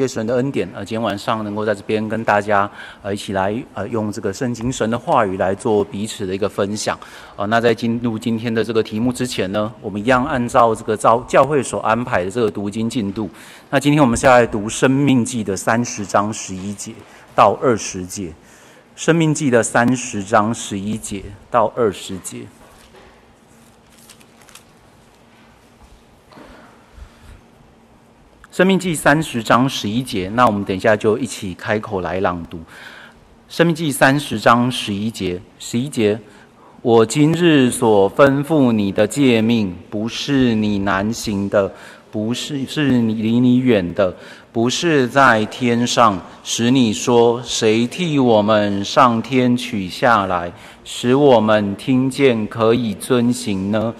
谢神的恩典，呃，今天晚上能够在这边跟大家呃一起来呃用这个圣经神的话语来做彼此的一个分享。呃，那在进入今天的这个题目之前呢，我们一样按照这个教教会所安排的这个读经进度。那今天我们是要来读《生命记》的三十章十一节到二十节，《生命记》的三十章十一节到二十节。生命记三十章十一节，那我们等一下就一起开口来朗读。生命记三十章十一节，十一节，我今日所吩咐你的诫命，不是你难行的，不是是你离你远的，不是在天上，使你说谁替我们上天取下来，使我们听见可以遵行呢？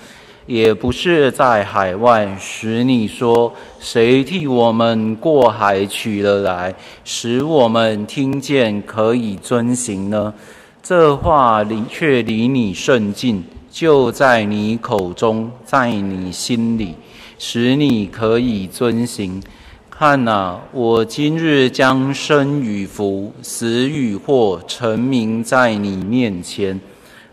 也不是在海外，使你说谁替我们过海取了来，使我们听见可以遵行呢？这话离却离你甚近，就在你口中，在你心里，使你可以遵行。看哪，我今日将生与福、死与祸，成名在你面前。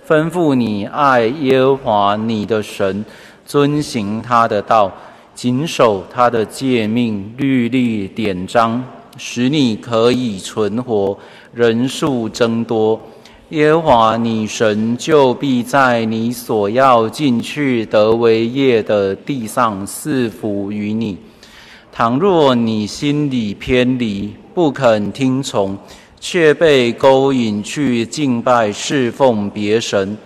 吩咐你爱耶和华你的神，遵行他的道，谨守他的诫命、律例、典章，使你可以存活，人数增多。耶和华你神就必在你所要进去得为业的地上赐福于你。倘若你心里偏离，不肯听从，却被勾引去敬拜侍奉别神，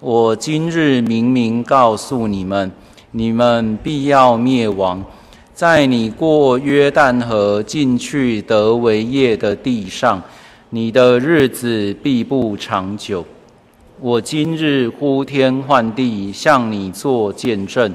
我今日明明告诉你们，你们必要灭亡，在你过约旦河进去得为业的地上，你的日子必不长久。我今日呼天唤地向你作见证，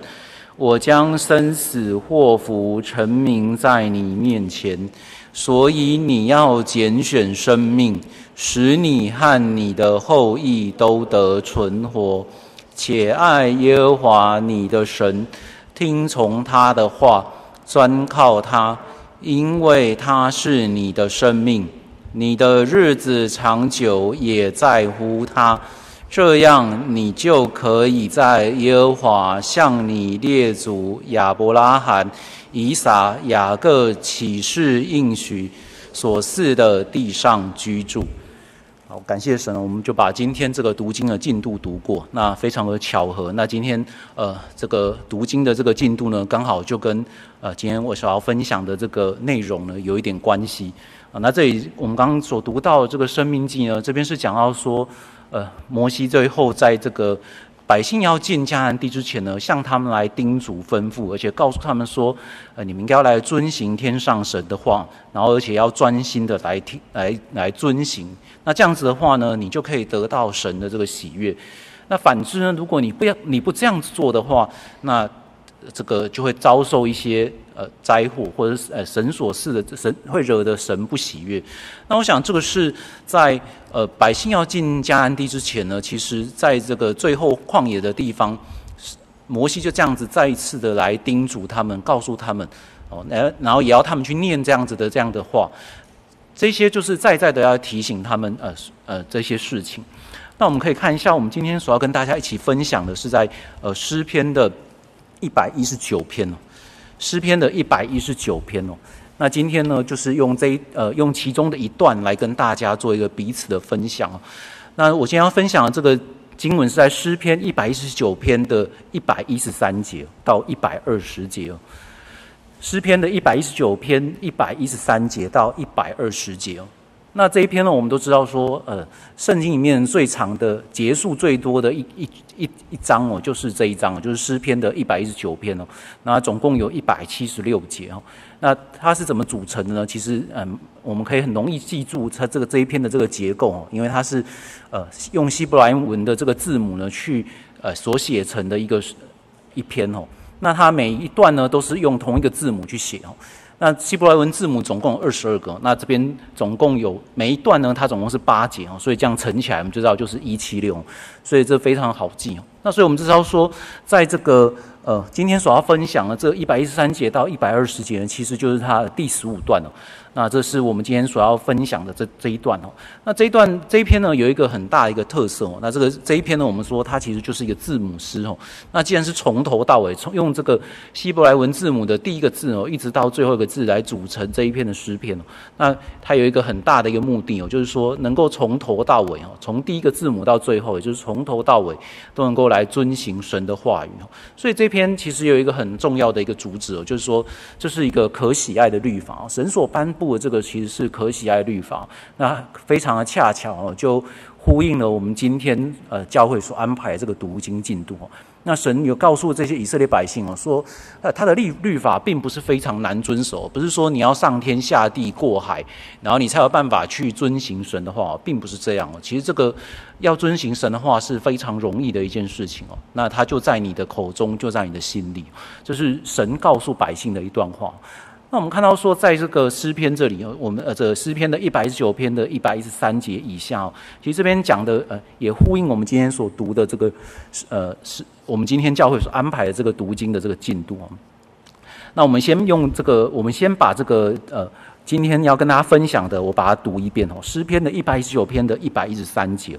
我将生死祸福陈明在你面前。所以你要拣选生命，使你和你的后裔都得存活，且爱耶和华你的神，听从他的话，专靠他，因为他是你的生命，你的日子长久也在乎他。这样，你就可以在耶和华向你列祖亚伯拉罕、以撒、雅各起誓应许所赐的地上居住。好，感谢神，我们就把今天这个读经的进度读过。那非常的巧合，那今天呃这个读经的这个进度呢，刚好就跟呃今天我想要分享的这个内容呢有一点关系啊。那这里我们刚刚所读到的这个生命记呢，这边是讲到说。呃，摩西最后在这个百姓要进迦南地之前呢，向他们来叮嘱吩咐，而且告诉他们说，呃，你们应该要来遵行天上神的话，然后而且要专心的来听，来来遵行。那这样子的话呢，你就可以得到神的这个喜悦。那反之呢，如果你不要你不这样子做的话，那这个就会遭受一些。呃，灾祸或者是呃神所赐的神会惹得神不喜悦。那我想这个是在呃百姓要进迦南地之前呢，其实在这个最后旷野的地方，摩西就这样子再一次的来叮嘱他们，告诉他们哦，然然后也要他们去念这样子的这样的话，这些就是再再的要提醒他们呃呃这些事情。那我们可以看一下，我们今天所要跟大家一起分享的是在呃诗篇的一百一十九篇哦。诗篇的一百一十九篇哦，那今天呢，就是用这一呃用其中的一段来跟大家做一个彼此的分享哦。那我今天要分享的这个经文是在诗篇一百一十九篇的一百一十三节到一百二十节哦。诗篇的一百一十九篇一百一十三节到一百二十节哦。那这一篇呢，我们都知道说，呃，圣经里面最长的、结束最多的一一一一章哦，就是这一章，就是诗篇的一百一十九篇哦。那总共有一百七十六节哦。那它是怎么组成的呢？其实，嗯，我们可以很容易记住它这个这一篇的这个结构哦，因为它是呃用希伯来文的这个字母呢去呃所写成的一个一篇哦。那它每一段呢都是用同一个字母去写哦。那希伯来文字母总共有二十二个，那这边总共有每一段呢，它总共是八节哦，所以这样乘起来我们知道就是一七六，所以这非常好记哦。那所以我们知道说，在这个。呃，今天所要分享的这一百一十三节到一百二十节呢，其实就是它的第十五段了。那这是我们今天所要分享的这这一段哦。那这一段这一篇呢，有一个很大的一个特色哦。那这个这一篇呢，我们说它其实就是一个字母诗哦。那既然是从头到尾，从用这个希伯来文字母的第一个字哦，一直到最后一个字来组成这一篇的诗篇哦。那它有一个很大的一个目的哦，就是说能够从头到尾哦，从第一个字母到最后，也就是从头到尾都能够来遵行神的话语哦。所以这篇其实有一个很重要的一个主旨哦，就是说这是一个可喜爱的律法哦，神所颁布。这个其实是可喜爱律法，那非常的恰巧哦，就呼应了我们今天呃教会所安排的这个读经进度。那神有告诉这些以色列百姓哦，说呃他的律律法并不是非常难遵守，不是说你要上天下地过海，然后你才有办法去遵行神的话，并不是这样哦。其实这个要遵行神的话是非常容易的一件事情哦。那他就在你的口中，就在你的心里，这是神告诉百姓的一段话。那我们看到说，在这个诗篇这里，我们呃，这诗篇的一百一十九篇的一百一十三节以下，其实这边讲的呃，也呼应我们今天所读的这个呃，是我们今天教会所安排的这个读经的这个进度。那我们先用这个，我们先把这个呃，今天要跟大家分享的，我把它读一遍哦。诗篇的一百一十九篇的一百一十三节。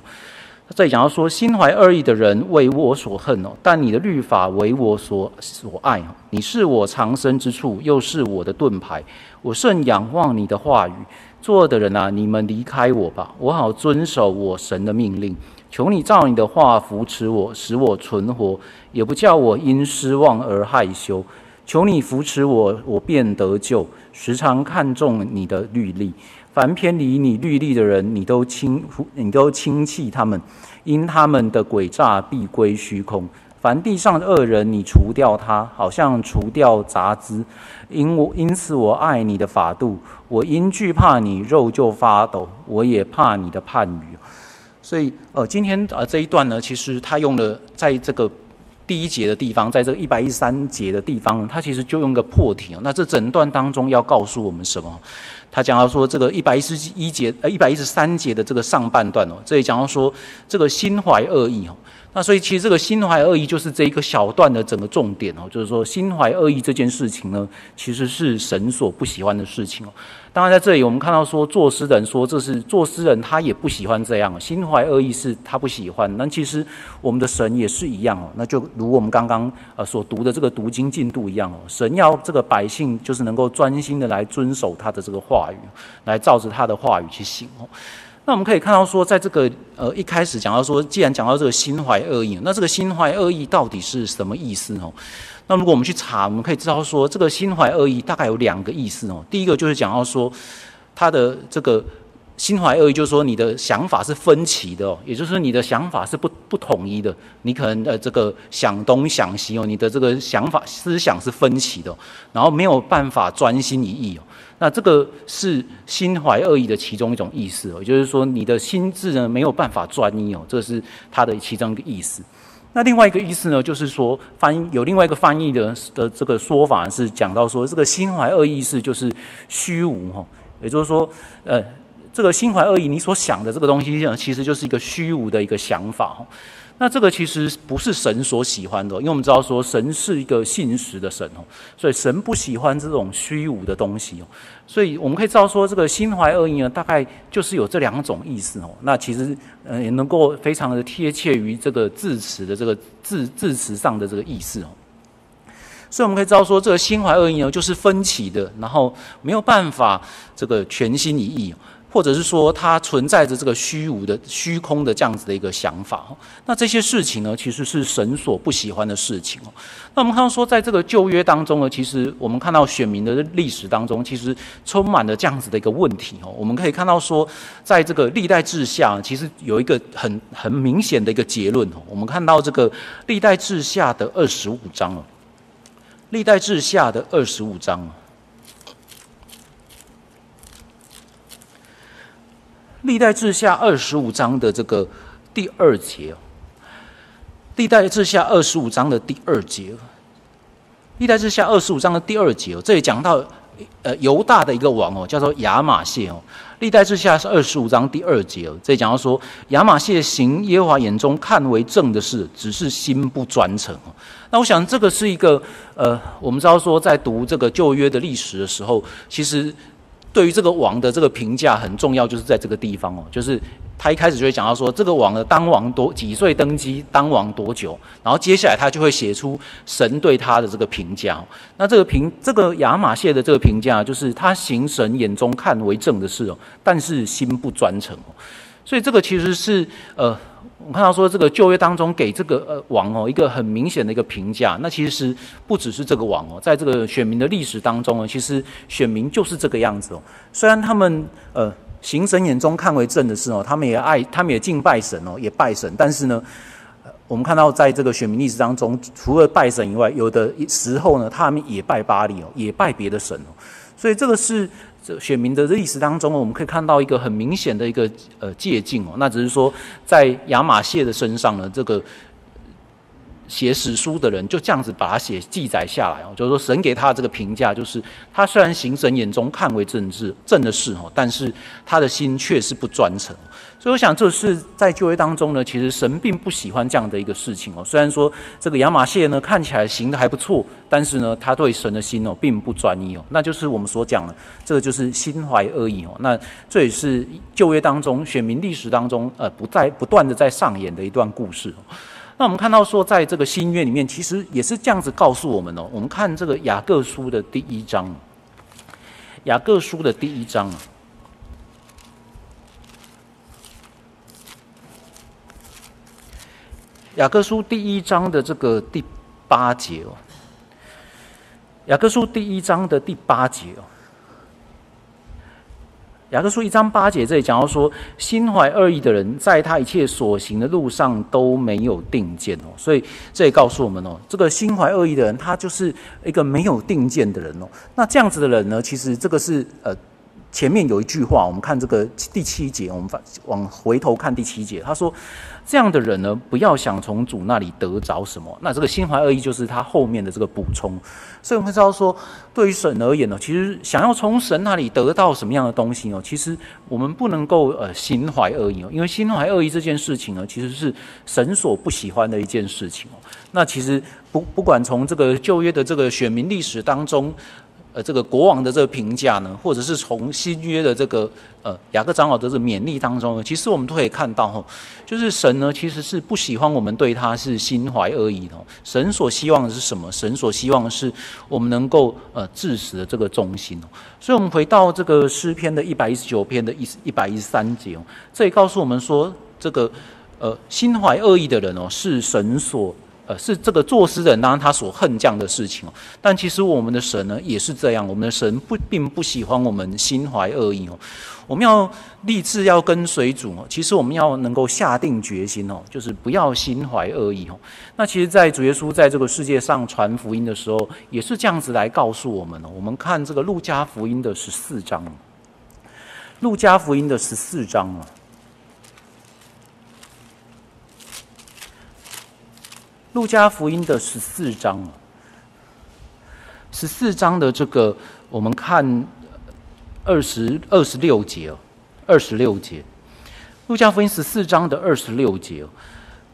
这里讲到说，心怀恶意的人为我所恨哦，但你的律法为我所所爱哦。你是我藏身之处，又是我的盾牌，我甚仰望你的话语。作恶的人啊，你们离开我吧，我好遵守我神的命令。求你照你的话扶持我，使我存活，也不叫我因失望而害羞。求你扶持我，我便得救。时常看重你的律例。凡偏离你律例的人，你都轻你都轻弃他们，因他们的诡诈必归虚空。凡地上的恶人，你除掉他，好像除掉杂枝。因我因此我爱你的法度，我因惧怕你，肉就发抖。我也怕你的判语。所以，呃，今天呃这一段呢，其实他用了在这个第一节的地方，在这一百一十三节的地方，他其实就用个破题。那这整段当中要告诉我们什么？他讲到说，这个一百一十一节呃一百一十三节的这个上半段哦，这里讲到说，这个心怀恶意哦。那所以其实这个心怀恶意就是这一个小段的整个重点哦，就是说心怀恶意这件事情呢，其实是神所不喜欢的事情哦。当然在这里我们看到说，作诗人说这是作诗人他也不喜欢这样，心怀恶意是他不喜欢。那其实我们的神也是一样哦，那就如我们刚刚呃所读的这个读经进度一样哦，神要这个百姓就是能够专心的来遵守他的这个话语，来照着他的话语去行哦。那我们可以看到说，在这个呃一开始讲到说，既然讲到这个心怀恶意，那这个心怀恶意到底是什么意思呢？那如果我们去查，我们可以知道说，这个心怀恶意大概有两个意思哦。第一个就是讲到说，他的这个心怀恶意，就是说你的想法是分歧的哦，也就是说你的想法是不不统一的，你可能呃这个想东想西哦，你的这个想法思想是分歧的，然后没有办法专心一意哦。那这个是心怀恶意的其中一种意思哦，也就是说你的心智呢没有办法专一哦，这是它的其中一个意思。那另外一个意思呢，就是说翻有另外一个翻译的的这个说法是讲到说，这个心怀恶意是就是虚无哈，也就是说呃这个心怀恶意你所想的这个东西，其实就是一个虚无的一个想法。那这个其实不是神所喜欢的，因为我们知道说神是一个信实的神哦，所以神不喜欢这种虚无的东西哦，所以我们可以知道说这个心怀恶意呢，大概就是有这两种意思哦。那其实呃也能够非常的贴切于这个字词的这个字字词上的这个意思哦。所以我们可以知道说这个心怀恶意呢，就是分歧的，然后没有办法这个全心一意。或者是说，它存在着这个虚无的、虚空的这样子的一个想法。那这些事情呢，其实是神所不喜欢的事情哦。那我们看到说，在这个旧约当中呢，其实我们看到选民的历史当中，其实充满了这样子的一个问题哦。我们可以看到说，在这个历代志下，其实有一个很很明显的一个结论哦。我们看到这个历代志下的二十五章哦，历代志下的二十五章。历代志下二十五章的这个第二节，历代志下二十五章的第二节，历代志下二十五章的第二节，这里讲到呃犹大的一个王哦，叫做亚玛谢哦。历代志下是二十五章第二节哦，这里讲到说亚玛谢行耶和华眼中看为正的事，只是心不专诚哦。那我想这个是一个呃，我们知道说在读这个旧约的历史的时候，其实对于这个王的这个评价很重要，就是在这个地方哦，就是。他一开始就会讲到说，这个王的，当王多几岁登基，当王多久，然后接下来他就会写出神对他的这个评价。那这个评，这个亚马谢的这个评价，就是他行神眼中看为正的事哦，但是心不专诚哦。所以这个其实是呃，我看到说这个旧约当中给这个呃王哦一个很明显的一个评价。那其实不只是这个王哦，在这个选民的历史当中呢，其实选民就是这个样子哦。虽然他们呃。行神眼中看为正的事哦，他们也爱，他们也敬拜神哦，也拜神。但是呢，我们看到在这个选民历史当中，除了拜神以外，有的时候呢，他们也拜巴力哦，也拜别的神哦。所以这个是这选民的历史当中，我们可以看到一个很明显的一个呃借镜哦。那只是说，在亚马逊的身上呢，这个。写史书的人就这样子把它写记载下来哦，就是说神给他的这个评价，就是他虽然行神眼中看为正治正的事哦，但是他的心却是不专诚。所以我想这是在旧约当中呢，其实神并不喜欢这样的一个事情哦。虽然说这个亚玛谢呢看起来行得还不错，但是呢他对神的心哦并不专一哦，那就是我们所讲的这个就是心怀恶意哦。那这也是旧约当中选民历史当中呃不在不断的在上演的一段故事。那我们看到说，在这个新约里面，其实也是这样子告诉我们哦。我们看这个雅各书的第一章，雅各书的第一章，雅各书第一章的这个第八节哦，雅各书第一章的第八节哦。雅各书一章八节这里讲到说，心怀恶意的人，在他一切所行的路上都没有定见哦。所以这也告诉我们哦，这个心怀恶意的人，他就是一个没有定见的人哦。那这样子的人呢，其实这个是呃。前面有一句话，我们看这个第七节，我们反往回头看第七节，他说：“这样的人呢，不要想从主那里得着什么。”那这个心怀恶意就是他后面的这个补充。所以我们知道说，对于神而言呢，其实想要从神那里得到什么样的东西呢？其实我们不能够呃心怀恶意哦，因为心怀恶意这件事情呢，其实是神所不喜欢的一件事情哦。那其实不不管从这个旧约的这个选民历史当中。呃，这个国王的这个评价呢，或者是从新约的这个呃雅各长老的这个勉励当中呢，其实我们都可以看到哈，就是神呢其实是不喜欢我们对他是心怀恶意的。神所希望的是什么？神所希望的是我们能够呃致死的这个忠心哦。所以，我们回到这个诗篇的一百一十九篇的一一百一十三节哦，这里告诉我们说，这个呃心怀恶意的人哦，是神所。呃，是这个作诗人当然他所恨这样的事情哦，但其实我们的神呢也是这样，我们的神不并不喜欢我们心怀恶意哦。我们要立志要跟随主哦，其实我们要能够下定决心哦，就是不要心怀恶意哦。那其实，在主耶稣在这个世界上传福音的时候，也是这样子来告诉我们哦。我们看这个路加福音的十四章，路加福音的十四章啊。路加福音的十四章，十四章的这个，我们看二十二十六节哦，二十六节，路加福音十四章的二十六节。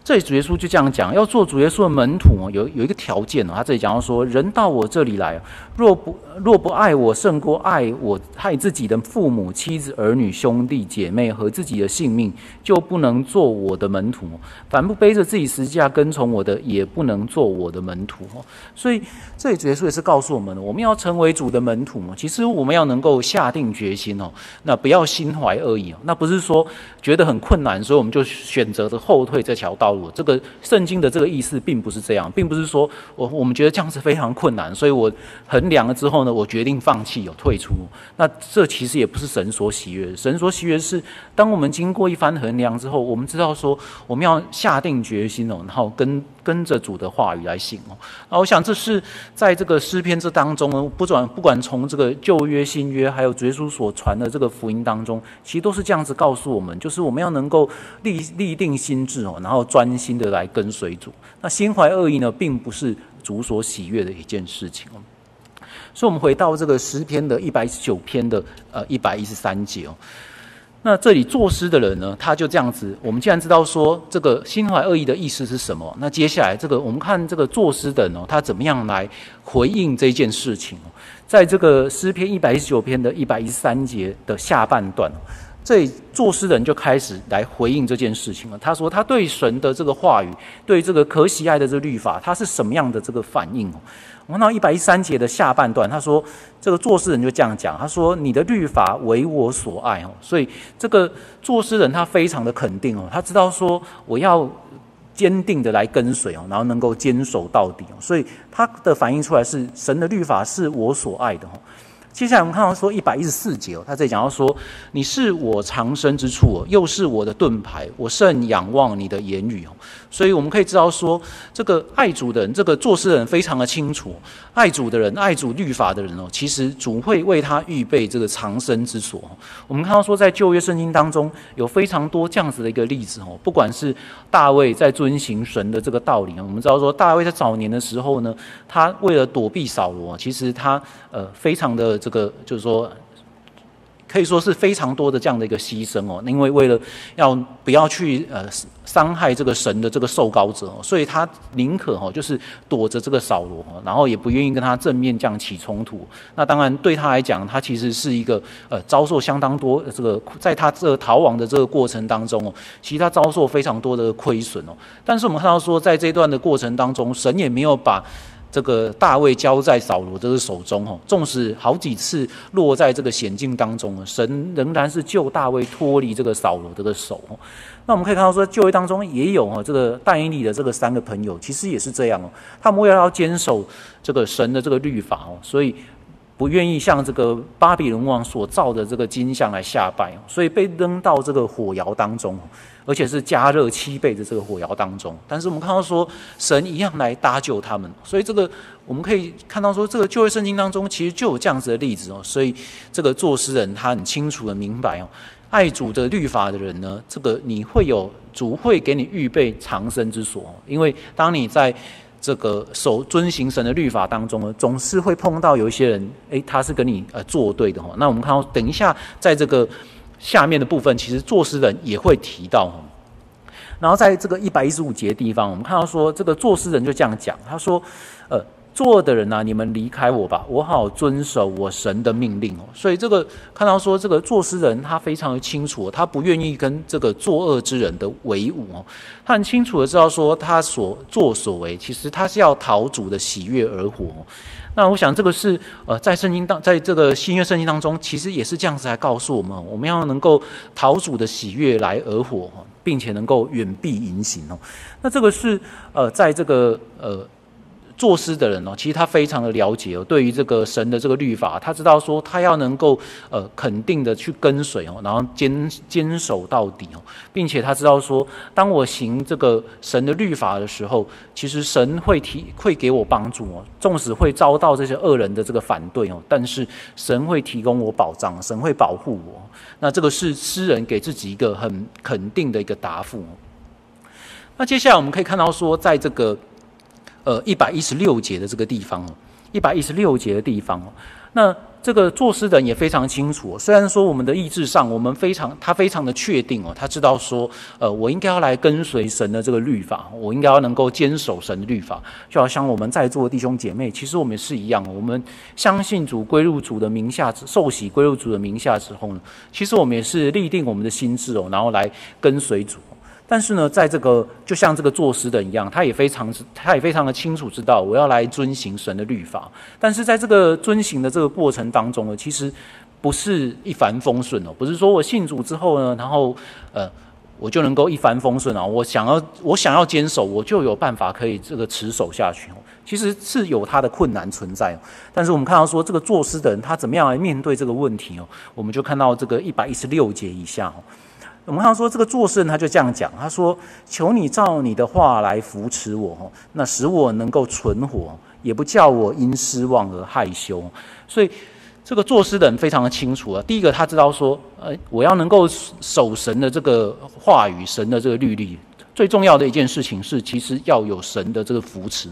这里主耶稣就这样讲，要做主耶稣的门徒哦，有有一个条件哦。他这里讲到说，人到我这里来，若不若不爱我胜过爱我爱自己的父母、妻子、儿女、兄弟姐妹和自己的性命，就不能做我的门徒。凡不背着自己十字架跟从我的，也不能做我的门徒哦。所以这里主耶稣也是告诉我们，我们要成为主的门徒嘛。其实我们要能够下定决心哦，那不要心怀恶意哦。那不是说觉得很困难，所以我们就选择着后退这条道。这个圣经的这个意思并不是这样，并不是说我我们觉得这样是非常困难，所以我衡量了之后呢，我决定放弃，有退出。那这其实也不是神所喜悦。神所喜悦是，当我们经过一番衡量之后，我们知道说我们要下定决心哦，然后跟跟着主的话语来行哦。那我想这是在这个诗篇这当中呢，不管不管从这个旧约、新约，还有主耶稣所传的这个福音当中，其实都是这样子告诉我们，就是我们要能够立立定心志哦，然后专。心的来跟随主，那心怀恶意呢，并不是主所喜悦的一件事情哦。所以，我们回到这个诗篇的一百一十九篇的呃一百一十三节哦。那这里作诗的人呢，他就这样子。我们既然知道说这个心怀恶意的意思是什么，那接下来这个我们看这个作诗的人哦，他怎么样来回应这件事情？在这个诗篇一百一十九篇的一百一十三节的下半段，这作诗人就开始来回应这件事情了。他说他对神的这个话语，对这个可喜爱的这个律法，他是什么样的这个反应哦？我看到一百一三节的下半段，他说：“这个作诗人就这样讲，他说你的律法为我所爱哦，所以这个作诗人他非常的肯定哦，他知道说我要坚定的来跟随哦，然后能够坚守到底哦，所以他的反应出来是神的律法是我所爱的哦。”接下来我们看到说一百一十四节哦，他在讲到说，你是我藏身之处哦，又是我的盾牌，我甚仰望你的言语哦。所以我们可以知道说，这个爱主的人，这个作诗人非常的清楚，爱主的人，爱主律法的人哦，其实主会为他预备这个藏身之所。我们看到说，在旧约圣经当中有非常多这样子的一个例子哦，不管是大卫在遵行神的这个道理，我们知道说大卫在早年的时候呢，他为了躲避扫罗，其实他呃非常的。这个就是说，可以说是非常多的这样的一个牺牲哦，因为为了要不要去呃伤害这个神的这个受膏者，所以他宁可哦就是躲着这个扫罗，然后也不愿意跟他正面这样起冲突。那当然对他来讲，他其实是一个呃遭受相当多这个在他这个逃亡的这个过程当中哦，其实他遭受非常多的亏损哦。但是我们看到说，在这段的过程当中，神也没有把。这个大卫交在扫罗这个手中，哦，纵使好几次落在这个险境当中，神仍然是救大卫脱离这个扫罗这个手。那我们可以看到说，旧约当中也有哦，这个但以理的这个三个朋友，其实也是这样哦，他们为了要坚守这个神的这个律法哦，所以不愿意向这个巴比伦王所造的这个金像来下拜，所以被扔到这个火窑当中。而且是加热七倍的这个火窑当中，但是我们看到说神一样来搭救他们，所以这个我们可以看到说这个旧约圣经当中其实就有这样子的例子哦，所以这个作诗人他很清楚的明白哦，爱主的律法的人呢，这个你会有主会给你预备藏身之所，因为当你在这个守遵行神的律法当中呢，总是会碰到有一些人，诶，他是跟你呃作对的吼，那我们看到等一下在这个。下面的部分其实作诗人也会提到，然后在这个一百一十五节的地方，我们看到说这个作诗人就这样讲，他说：“呃，作恶的人呐、啊，你们离开我吧，我好遵守我神的命令哦。”所以这个看到说这个作诗人他非常的清楚，他不愿意跟这个作恶之人的为伍哦，他很清楚的知道说他所作所为，其实他是要逃主的喜悦而活。那我想，这个是呃，在圣经当，在这个新约圣经当中，其实也是这样子来告诉我们，我们要能够逃主的喜悦来而活，并且能够远避淫行哦。那这个是呃，在这个呃。作诗的人哦，其实他非常的了解哦，对于这个神的这个律法，他知道说他要能够呃肯定的去跟随哦，然后坚坚守到底哦，并且他知道说，当我行这个神的律法的时候，其实神会提会给我帮助哦，纵使会遭到这些恶人的这个反对哦，但是神会提供我保障，神会保护我。那这个是诗人给自己一个很肯定的一个答复。那接下来我们可以看到说，在这个。呃，一百一十六节的这个地方哦，一百一十六节的地方哦，那这个作诗人也非常清楚。虽然说我们的意志上，我们非常他非常的确定哦，他知道说，呃，我应该要来跟随神的这个律法，我应该要能够坚守神的律法。就好像我们在座的弟兄姐妹，其实我们也是一样，我们相信主归入主的名下，受洗归入主的名下之后呢，其实我们也是立定我们的心志哦，然后来跟随主。但是呢，在这个就像这个作诗的一样，他也非常他也非常的清楚知道，我要来遵行神的律法。但是在这个遵行的这个过程当中呢，其实不是一帆风顺哦，不是说我信主之后呢，然后呃我就能够一帆风顺啊，我想要我想要坚守，我就有办法可以这个持守下去哦。其实是有他的困难存在。但是我们看到说，这个作诗的人他怎么样来面对这个问题哦？我们就看到这个一百一十六节以下哦。我们看说这个作诗人他就这样讲，他说：“求你照你的话来扶持我，那使我能够存活，也不叫我因失望而害羞。”所以这个作诗的人非常的清楚啊。第一个他知道说，呃，我要能够守神的这个话语，神的这个律例，最重要的一件事情是，其实要有神的这个扶持。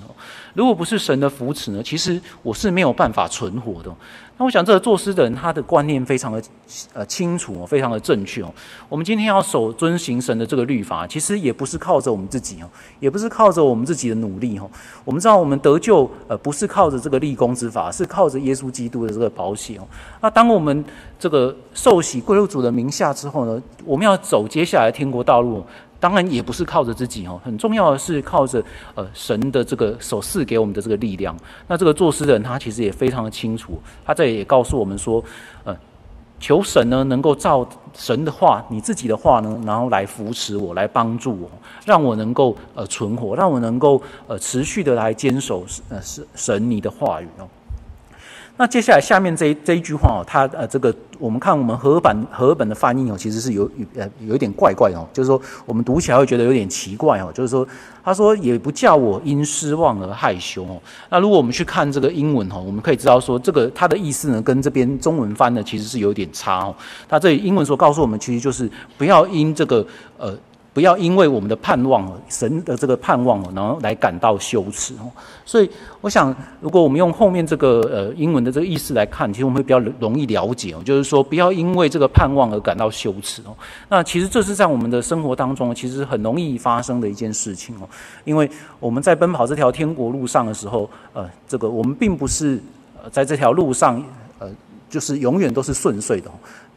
如果不是神的扶持呢，其实我是没有办法存活的。那我想，这个作诗的人他的观念非常的呃清楚，非常的正确哦。我们今天要守遵行神的这个律法，其实也不是靠着我们自己哦，也不是靠着我们自己的努力哦。我们知道，我们得救呃不是靠着这个立功之法，是靠着耶稣基督的这个保险哦。那当我们这个受洗归入主的名下之后呢，我们要走接下来天国道路。当然也不是靠着自己哦，很重要的是靠着呃神的这个所赐给我们的这个力量。那这个作诗的人他其实也非常的清楚，他这里也告诉我们说，呃，求神呢能够照神的话，你自己的话呢，然后来扶持我，来帮助我，让我能够呃存活，让我能够呃持续的来坚守呃神神你的话语哦。那接下来下面这一这一句话哦，它呃这个我们看我们和合版和合本的翻译哦，其实是有有呃有一点怪怪哦，就是说我们读起来会觉得有点奇怪哦，就是说他说也不叫我因失望而害羞哦。那如果我们去看这个英文哦，我们可以知道说这个它的意思呢，跟这边中文翻的其实是有点差哦。它这里英文所告诉我们，其实就是不要因这个呃。不要因为我们的盼望，神的这个盼望，然后来感到羞耻哦。所以，我想，如果我们用后面这个呃英文的这个意思来看，其实我们会比较容易了解哦。就是说，不要因为这个盼望而感到羞耻哦。那其实这是在我们的生活当中，其实很容易发生的一件事情哦。因为我们在奔跑这条天国路上的时候，呃，这个我们并不是呃在这条路上呃。就是永远都是顺遂的。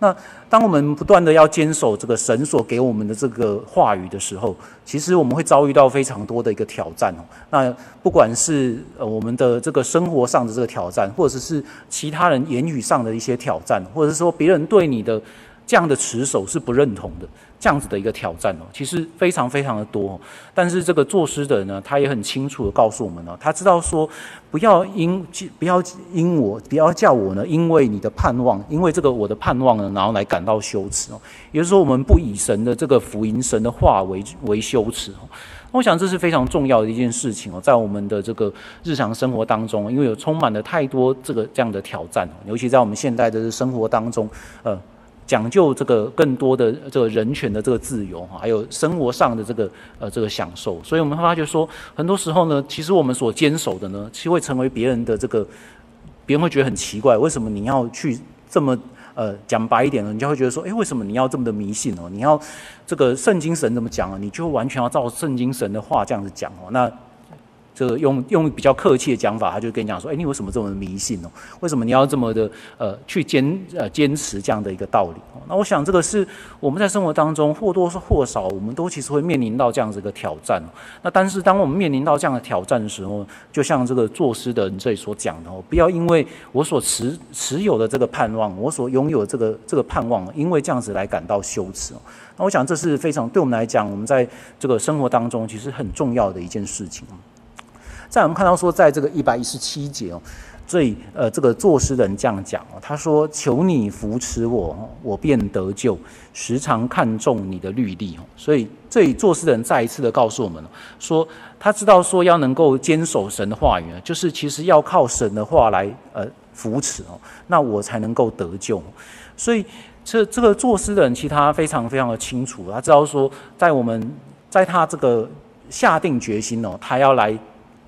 那当我们不断的要坚守这个神所给我们的这个话语的时候，其实我们会遭遇到非常多的一个挑战哦。那不管是呃我们的这个生活上的这个挑战，或者是其他人言语上的一些挑战，或者是说别人对你的这样的持守是不认同的。这样子的一个挑战哦，其实非常非常的多。但是这个作诗的人呢，他也很清楚的告诉我们呢，他知道说，不要因不要因我，不要叫我呢，因为你的盼望，因为这个我的盼望呢，然后来感到羞耻哦。也就是说，我们不以神的这个福音、神的话为为羞耻哦。我想这是非常重要的一件事情哦，在我们的这个日常生活当中，因为有充满了太多这个这样的挑战，尤其在我们现代的生活当中，呃。讲究这个更多的这个人权的这个自由哈，还有生活上的这个呃这个享受，所以我们会发觉说，很多时候呢，其实我们所坚守的呢，其实会成为别人的这个，别人会觉得很奇怪，为什么你要去这么呃讲白一点呢？你就会觉得说，诶，为什么你要这么的迷信哦？你要这个圣经神怎么讲啊？你就完全要照圣经神的话这样子讲哦？那。这个用用比较客气的讲法，他就跟你讲说：“哎，你为什么这么迷信哦？为什么你要这么的呃去坚呃坚持这样的一个道理？”那我想这个是我们在生活当中或多或少，我们都其实会面临到这样子一个挑战。那但是当我们面临到这样的挑战的时候，就像这个作诗的人这里所讲的哦，不要因为我所持持有的这个盼望，我所拥有这个这个盼望，因为这样子来感到羞耻。那我想这是非常对我们来讲，我们在这个生活当中其实很重要的一件事情。在我们看到说，在这个一百一十七节哦，这里呃，这个作诗人这样讲哦，他说：“求你扶持我，我便得救，时常看重你的律例哦。”所以这里作诗人再一次的告诉我们说，他知道说要能够坚守神的话语呢，就是其实要靠神的话来呃扶持哦，那我才能够得救。所以这这个作诗的人其实他非常非常的清楚，他知道说，在我们在他这个下定决心哦，他要来。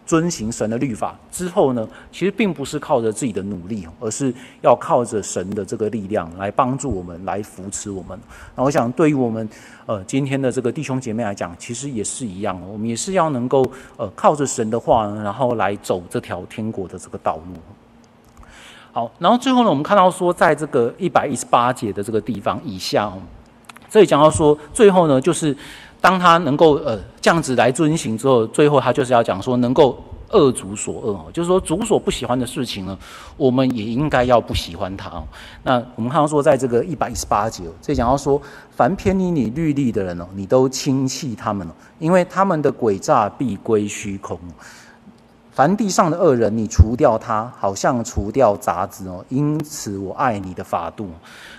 遵行神的律法之后呢，其实并不是靠着自己的努力，而是要靠着神的这个力量来帮助我们，来扶持我们。那我想，对于我们呃今天的这个弟兄姐妹来讲，其实也是一样，我们也是要能够呃靠着神的话呢，然后来走这条天国的这个道路。好，然后最后呢，我们看到说，在这个一百一十八节的这个地方以下哦，这里讲到说，最后呢就是。当他能够呃这样子来遵行之后，最后他就是要讲说，能够恶主所恶哦，就是说主所不喜欢的事情呢，我们也应该要不喜欢他。那我们看到说，在这个一百一十八节，这讲到说，凡偏离你律例的人哦，你都轻弃他们了，因为他们的诡诈必归虚空。凡地上的恶人，你除掉他，好像除掉杂质哦。因此，我爱你的法度。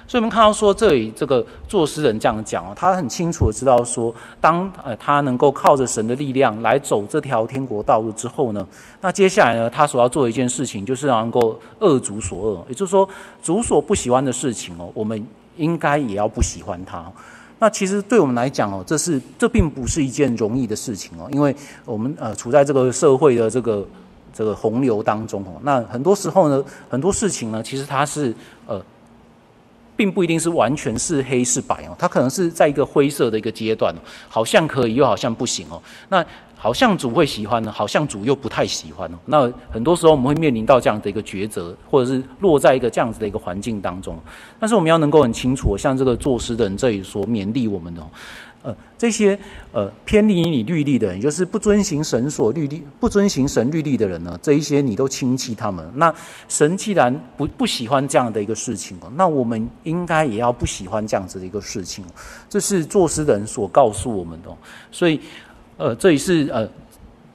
所以，我们看到说，这里这个作诗人这样讲哦，他很清楚的知道说，当呃他能够靠着神的力量来走这条天国道路之后呢，那接下来呢，他所要做的一件事情，就是能够恶主所恶，也就是说，主所不喜欢的事情哦，我们应该也要不喜欢他。那其实对我们来讲哦，这是这并不是一件容易的事情哦，因为我们呃处在这个社会的这个这个洪流当中哦。那很多时候呢，很多事情呢，其实它是呃，并不一定是完全是黑是白哦，它可能是在一个灰色的一个阶段哦，好像可以又好像不行哦。那好像主会喜欢呢，好像主又不太喜欢哦。那很多时候我们会面临到这样的一个抉择，或者是落在一个这样子的一个环境当中。但是我们要能够很清楚，像这个作诗的人这里所勉励我们的，呃，这些呃偏离你律例的人，就是不遵循神所律例、不遵循神律例的人呢，这一些你都轻弃他们。那神既然不不喜欢这样的一个事情，那我们应该也要不喜欢这样子的一个事情。这是作诗的人所告诉我们的，所以。呃，这里是呃，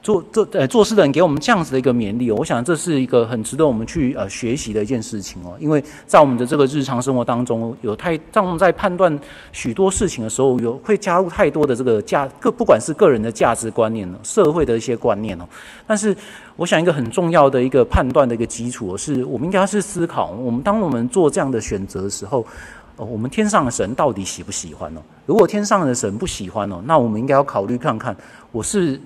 做做呃做事的人给我们这样子的一个勉励哦，我想这是一个很值得我们去呃学习的一件事情哦，因为在我们的这个日常生活当中，有太让我们在判断许多事情的时候，有会加入太多的这个价个，不管是个人的价值观念呢，社会的一些观念哦，但是我想一个很重要的一个判断的一个基础是，我们应该是思考，我们当我们做这样的选择的时候。哦，我们天上的神到底喜不喜欢呢？如果天上的神不喜欢哦，那我们应该要考虑看看，我是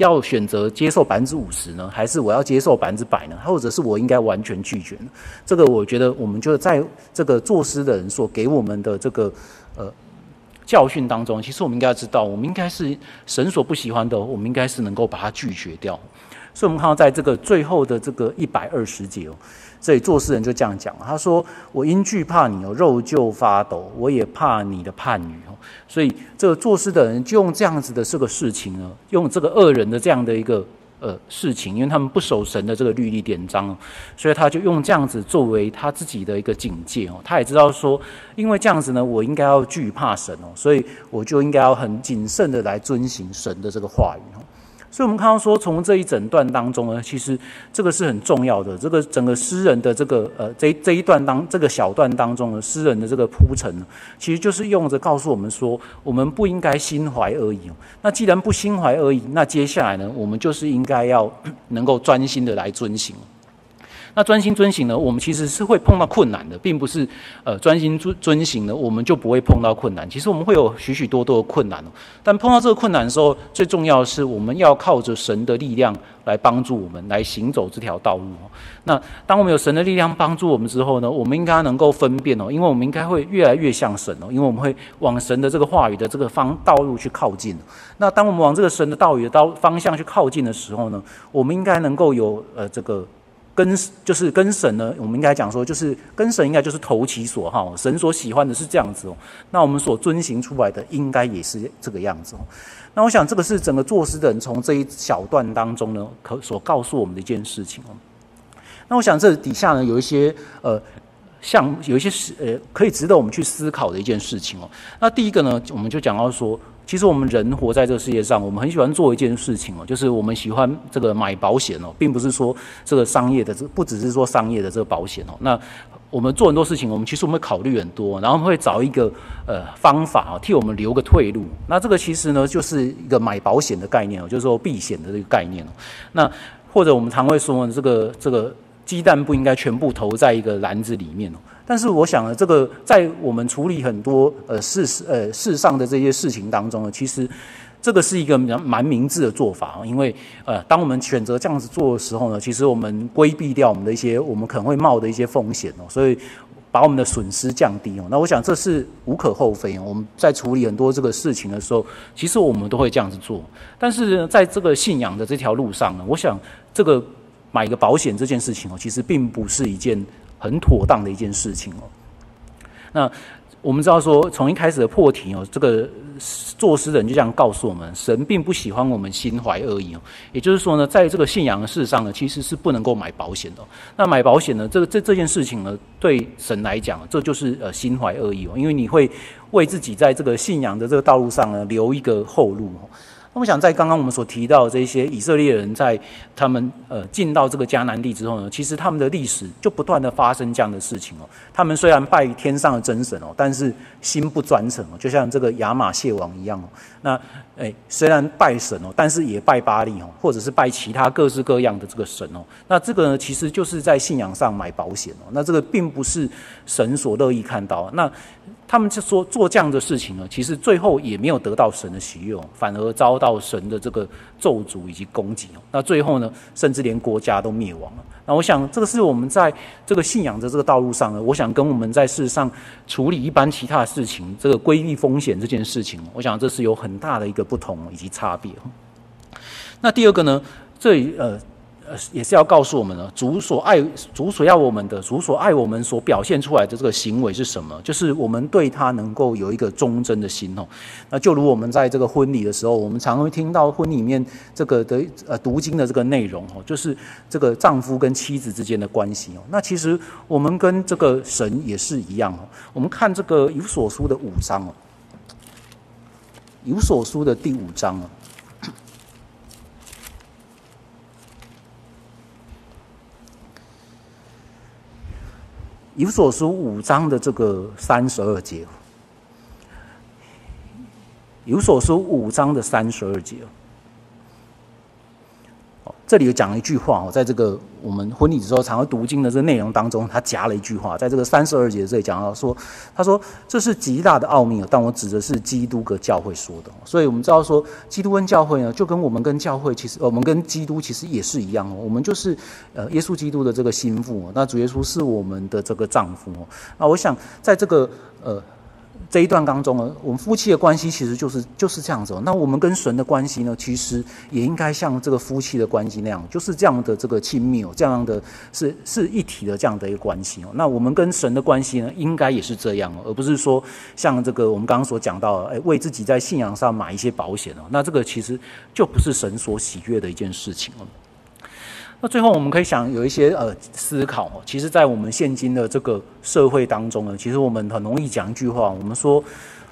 要选择接受百分之五十呢，还是我要接受百分之百呢？或者是我应该完全拒绝呢？这个我觉得，我们就在这个作诗的人所给我们的这个呃教训当中，其实我们应该知道，我们应该是神所不喜欢的，我们应该是能够把它拒绝掉。所以，我们看到在这个最后的这个一百二十节哦。所以作诗人就这样讲，他说：“我因惧怕你哦，肉就发抖；我也怕你的判语哦。”所以这个作诗的人就用这样子的这个事情呢，用这个恶人的这样的一个呃事情，因为他们不守神的这个律例典章，所以他就用这样子作为他自己的一个警戒哦。他也知道说，因为这样子呢，我应该要惧怕神哦，所以我就应该要很谨慎的来遵行神的这个话语哦。所以，我们看到说，从这一整段当中呢，其实这个是很重要的。这个整个诗人的这个呃，这这一段当这个小段当中呢诗人的这个铺陈呢，其实就是用着告诉我们说，我们不应该心怀恶意。那既然不心怀恶意，那接下来呢，我们就是应该要 能够专心的来遵行。那专心遵行呢，我们其实是会碰到困难的，并不是呃专心遵遵行呢，我们就不会碰到困难。其实我们会有许许多多的困难，但碰到这个困难的时候，最重要的是我们要靠着神的力量来帮助我们来行走这条道路。那当我们有神的力量帮助我们之后呢，我们应该能够分辨哦，因为我们应该会越来越像神哦，因为我们会往神的这个话语的这个方道路去靠近。那当我们往这个神的道语的道方向去靠近的时候呢，我们应该能够有呃这个。跟就是跟神呢，我们应该讲说，就是跟神应该就是投其所好，神所喜欢的是这样子哦。那我们所遵行出来的，应该也是这个样子哦。那我想，这个是整个作诗的人从这一小段当中呢，可所告诉我们的一件事情哦。那我想，这底下呢，有一些呃，像有一些是呃，可以值得我们去思考的一件事情哦。那第一个呢，我们就讲到说。其实我们人活在这个世界上，我们很喜欢做一件事情哦，就是我们喜欢这个买保险哦，并不是说这个商业的，这不只是说商业的这个保险哦。那我们做很多事情，我们其实我们会考虑很多，然后会找一个呃方法啊，替我们留个退路。那这个其实呢，就是一个买保险的概念哦，就是说避险的这个概念哦。那或者我们常会说这个这个鸡蛋不应该全部投在一个篮子里面哦。但是我想呢，这个在我们处理很多呃事呃世上的这些事情当中呢，其实这个是一个蛮明智的做法。因为呃，当我们选择这样子做的时候呢，其实我们规避掉我们的一些我们可能会冒的一些风险哦，所以把我们的损失降低哦。那我想这是无可厚非。我们在处理很多这个事情的时候，其实我们都会这样子做。但是，在这个信仰的这条路上呢，我想这个买个保险这件事情哦，其实并不是一件。很妥当的一件事情哦。那我们知道说，从一开始的破题哦，这个作诗人就这样告诉我们：神并不喜欢我们心怀恶意哦。也就是说呢，在这个信仰的事上呢，其实是不能够买保险的。那买保险呢，这个这这件事情呢，对神来讲，这就是呃心怀恶意哦，因为你会为自己在这个信仰的这个道路上呢，留一个后路。那我想，在刚刚我们所提到的这些以色列人，在他们呃进到这个迦南地之后呢，其实他们的历史就不断的发生这样的事情哦。他们虽然拜天上的真神哦，但是心不专诚哦，就像这个亚玛谢王一样哦。那诶，虽然拜神哦，但是也拜巴力哦，或者是拜其他各式各样的这个神哦。那这个呢，其实就是在信仰上买保险哦。那这个并不是神所乐意看到。那他们就说做这样的事情呢，其实最后也没有得到神的喜悦，反而遭到神的这个咒诅以及攻击。那最后呢，甚至连国家都灭亡了。那我想，这个是我们在这个信仰的这个道路上呢，我想跟我们在事实上处理一般其他的事情，这个规避风险这件事情，我想这是有很大的一个不同以及差别。那第二个呢，这呃。也是要告诉我们呢，主所爱、主所要我们的、主所爱我们所表现出来的这个行为是什么？就是我们对他能够有一个忠贞的心哦。那就如我们在这个婚礼的时候，我们常会听到婚礼里面这个的呃读经的这个内容哦，就是这个丈夫跟妻子之间的关系哦。那其实我们跟这个神也是一样哦。我们看这个有所书的五章哦，有所书的第五章哦。有所书五章的这个三十二节，有所书五章的三十二节。这里有讲了一句话哦，在这个我们婚礼的时候常会读经的这个内容当中，他夹了一句话，在这个三十二节这里讲到说，他说这是极大的奥秘哦，但我指的是基督跟教会说的。所以我们知道说，基督跟教会呢，就跟我们跟教会其实，我们跟基督其实也是一样哦，我们就是呃耶稣基督的这个心腹，那主耶稣是我们的这个丈夫哦。那我想在这个呃。这一段当中呢，我们夫妻的关系其实就是就是这样子哦。那我们跟神的关系呢，其实也应该像这个夫妻的关系那样，就是这样的这个亲密哦，这样的是是一体的这样的一个关系哦。那我们跟神的关系呢，应该也是这样哦，而不是说像这个我们刚刚所讲到，哎，为自己在信仰上买一些保险哦。那这个其实就不是神所喜悦的一件事情哦。那最后我们可以想有一些呃思考哦，其实，在我们现今的这个社会当中呢，其实我们很容易讲一句话，我们说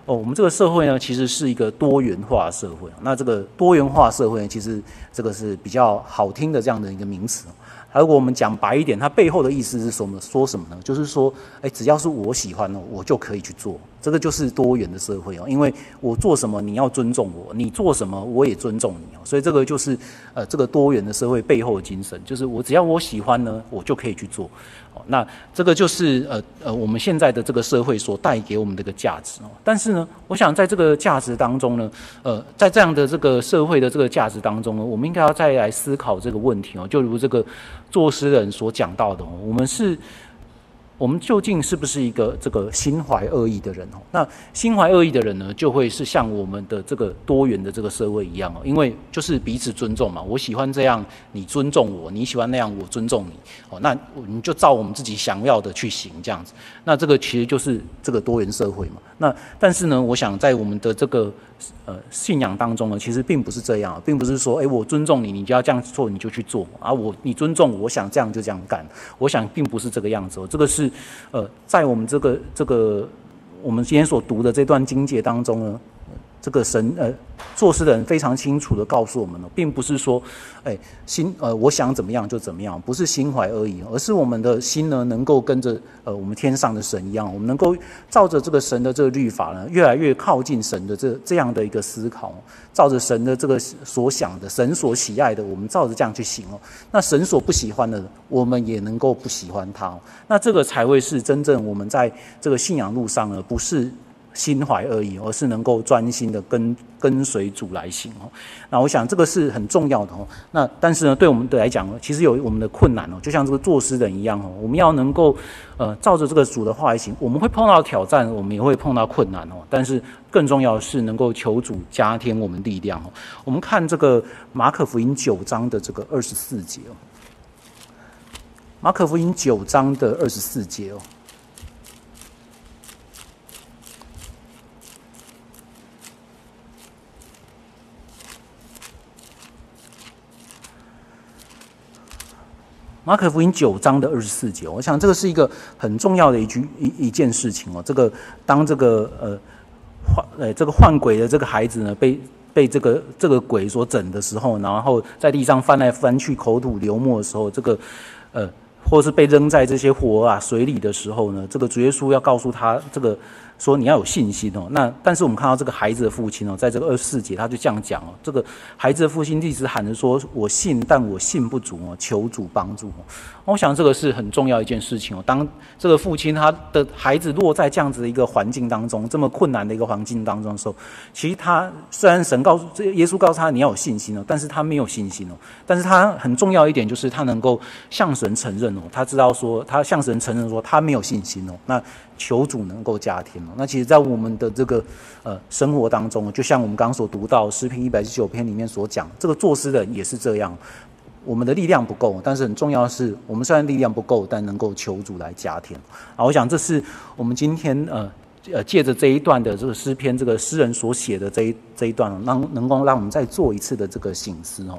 哦，我们这个社会呢，其实是一个多元化社会。那这个多元化社会呢，其实这个是比较好听的这样的一个名词。如果我们讲白一点，它背后的意思是什么？说什么呢？就是说，哎，只要是我喜欢的，我就可以去做。这个就是多元的社会哦，因为我做什么你要尊重我，你做什么我也尊重你哦，所以这个就是呃这个多元的社会背后的精神，就是我只要我喜欢呢，我就可以去做。哦，那这个就是呃呃我们现在的这个社会所带给我们的一个价值哦。但是呢，我想在这个价值当中呢，呃，在这样的这个社会的这个价值当中呢，我们应该要再来思考这个问题哦。就如这个作诗人所讲到的，我们是。我们究竟是不是一个这个心怀恶意的人哦？那心怀恶意的人呢，就会是像我们的这个多元的这个社会一样哦，因为就是彼此尊重嘛。我喜欢这样，你尊重我；你喜欢那样，我尊重你。哦，那我们就照我们自己想要的去行，这样子。那这个其实就是这个多元社会嘛。那但是呢，我想在我们的这个。呃，信仰当中呢，其实并不是这样，并不是说，哎，我尊重你，你就要这样做，你就去做啊。我你尊重我，想这样就这样干。我想并不是这个样子。这个是，呃，在我们这个这个我们今天所读的这段经节当中呢。这个神呃，做事的人非常清楚地告诉我们了，并不是说，哎，心呃，我想怎么样就怎么样，不是心怀恶意，而是我们的心呢，能够跟着呃我们天上的神一样，我们能够照着这个神的这个律法呢，越来越靠近神的这这样的一个思考，照着神的这个所想的，神所喜爱的，我们照着这样去行哦。那神所不喜欢的，我们也能够不喜欢他。那这个才会是真正我们在这个信仰路上呢，不是。心怀恶意，而是能够专心的跟跟随主来行哦。那我想这个是很重要的哦。那但是呢，对我们的来讲，其实有我们的困难哦。就像这个作诗人一样哦，我们要能够呃照着这个主的话来行，我们会碰到挑战，我们也会碰到困难哦。但是更重要的是能够求主加添我们力量哦。我们看这个马可福音九章的这个二十四节哦。马可福音九章的二十四节哦。马可福音九章的二十四节，我想这个是一个很重要的一句一一件事情哦。这个当这个呃换呃这个换鬼的这个孩子呢，被被这个这个鬼所整的时候，然后在地上翻来翻去，口吐流沫的时候，这个呃或是被扔在这些火啊水里的时候呢，这个主耶稣要告诉他这个说你要有信心哦。那但是我们看到这个孩子的父亲哦，在这个二十四节他就这样讲哦，这个孩子的父亲一直喊着说：“我信，但我信不足哦，求主帮助哦。”我想这个是很重要一件事情哦。当这个父亲他的孩子落在这样子的一个环境当中，这么困难的一个环境当中的时候，其实他虽然神告诉这耶稣告诉他你要有信心哦，但是他没有信心哦。但是他很重要一点就是他能够向神承认哦，他知道说他向神承认说他没有信心哦。那求主能够加添哦。那其实，在我们的这个呃生活当中，就像我们刚刚所读到诗篇一百一十九篇里面所讲，这个作诗的人也是这样。我们的力量不够，但是很重要的是，我们虽然力量不够，但能够求主来加添。啊，我想这是我们今天呃呃借着这一段的这个诗篇，这个诗人所写的这一这一段，让能够让我们再做一次的这个醒思哦。